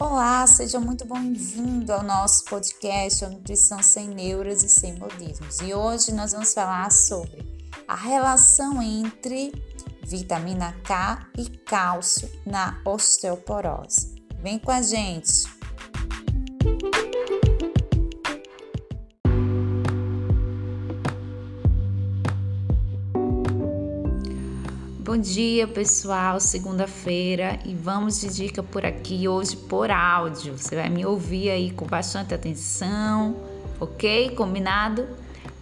Olá, seja muito bem-vindo ao nosso podcast Nutrição Sem Neuras e Sem Modismos. E hoje nós vamos falar sobre a relação entre vitamina K e cálcio na osteoporose. Vem com a gente! Bom dia, pessoal. Segunda-feira e vamos de dica por aqui hoje por áudio. Você vai me ouvir aí com bastante atenção, ok? Combinado?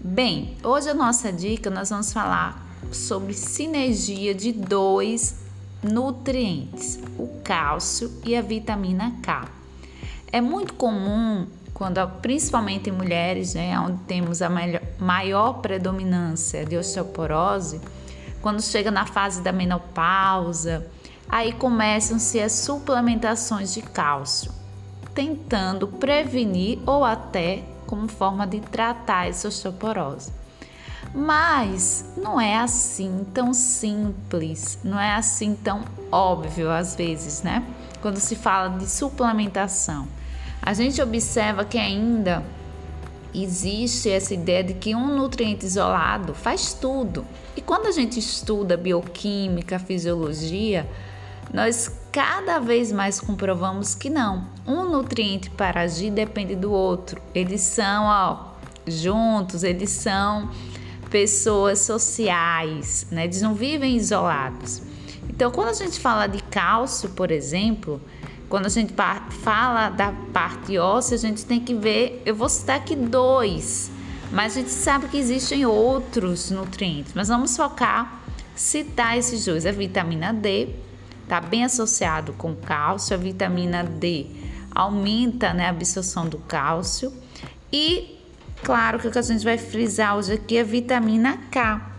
Bem, hoje a nossa dica nós vamos falar sobre sinergia de dois nutrientes, o cálcio e a vitamina K. É muito comum quando, principalmente em mulheres, né, onde temos a maior predominância de osteoporose, quando chega na fase da menopausa, aí começam-se as suplementações de cálcio, tentando prevenir ou até como forma de tratar essa osteoporose. Mas não é assim tão simples, não é assim tão óbvio às vezes, né? Quando se fala de suplementação. A gente observa que ainda existe essa ideia de que um nutriente isolado faz tudo. E quando a gente estuda bioquímica, fisiologia, nós cada vez mais comprovamos que não. Um nutriente para agir depende do outro. Eles são, ó, juntos, eles são pessoas sociais, né? Eles não vivem isolados. Então, quando a gente fala de cálcio, por exemplo, quando a gente fala da parte óssea, a gente tem que ver, eu vou citar aqui dois, mas a gente sabe que existem outros nutrientes, mas vamos focar, citar esses dois. A vitamina D está bem associado com cálcio, a vitamina D aumenta né, a absorção do cálcio e, claro, que o que a gente vai frisar hoje aqui é a vitamina K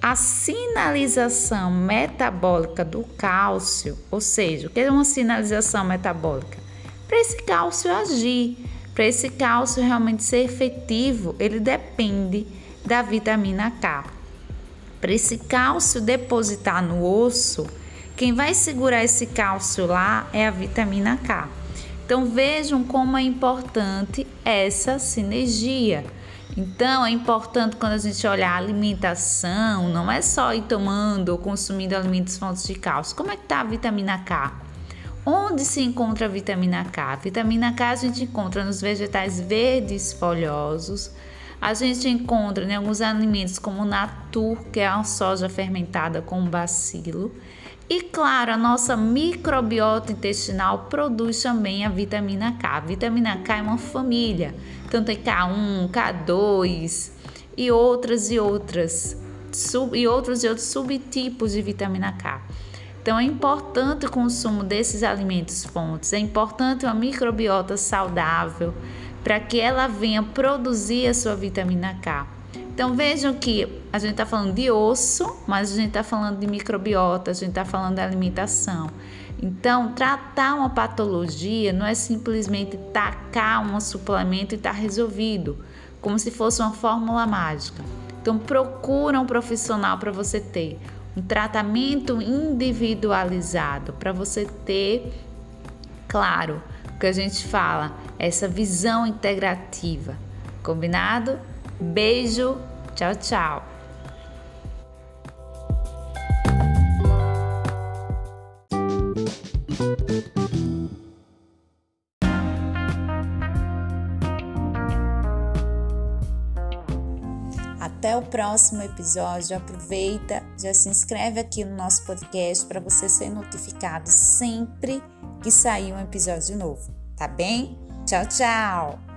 a sinalização metabólica do cálcio, ou seja, o que é uma sinalização metabólica? Para esse cálcio agir, para esse cálcio realmente ser efetivo, ele depende da vitamina K. Para esse cálcio depositar no osso, quem vai segurar esse cálcio lá é a vitamina K. Então vejam como é importante essa sinergia. Então, é importante quando a gente olhar a alimentação, não é só ir tomando ou consumindo alimentos fontes de cálcio. Como é que está a vitamina K? Onde se encontra a vitamina K? A vitamina K a gente encontra nos vegetais verdes folhosos, a gente encontra em alguns alimentos como natur, que é a soja fermentada com bacilo, e claro, a nossa microbiota intestinal produz também a vitamina K. A vitamina K é uma família, então tem K1, K2 e outras e outras sub, e outros e outros subtipos de vitamina K. Então é importante o consumo desses alimentos fontes, é importante uma microbiota saudável para que ela venha produzir a sua vitamina K. Então vejam que a gente está falando de osso, mas a gente está falando de microbiota, a gente está falando de alimentação. Então, tratar uma patologia não é simplesmente tacar um suplemento e está resolvido, como se fosse uma fórmula mágica. Então, procura um profissional para você ter um tratamento individualizado, para você ter, claro, o que a gente fala, essa visão integrativa. Combinado? Beijo, tchau, tchau. Até o próximo episódio. Aproveita, já se inscreve aqui no nosso podcast para você ser notificado sempre que sair um episódio novo, tá bem? Tchau, tchau!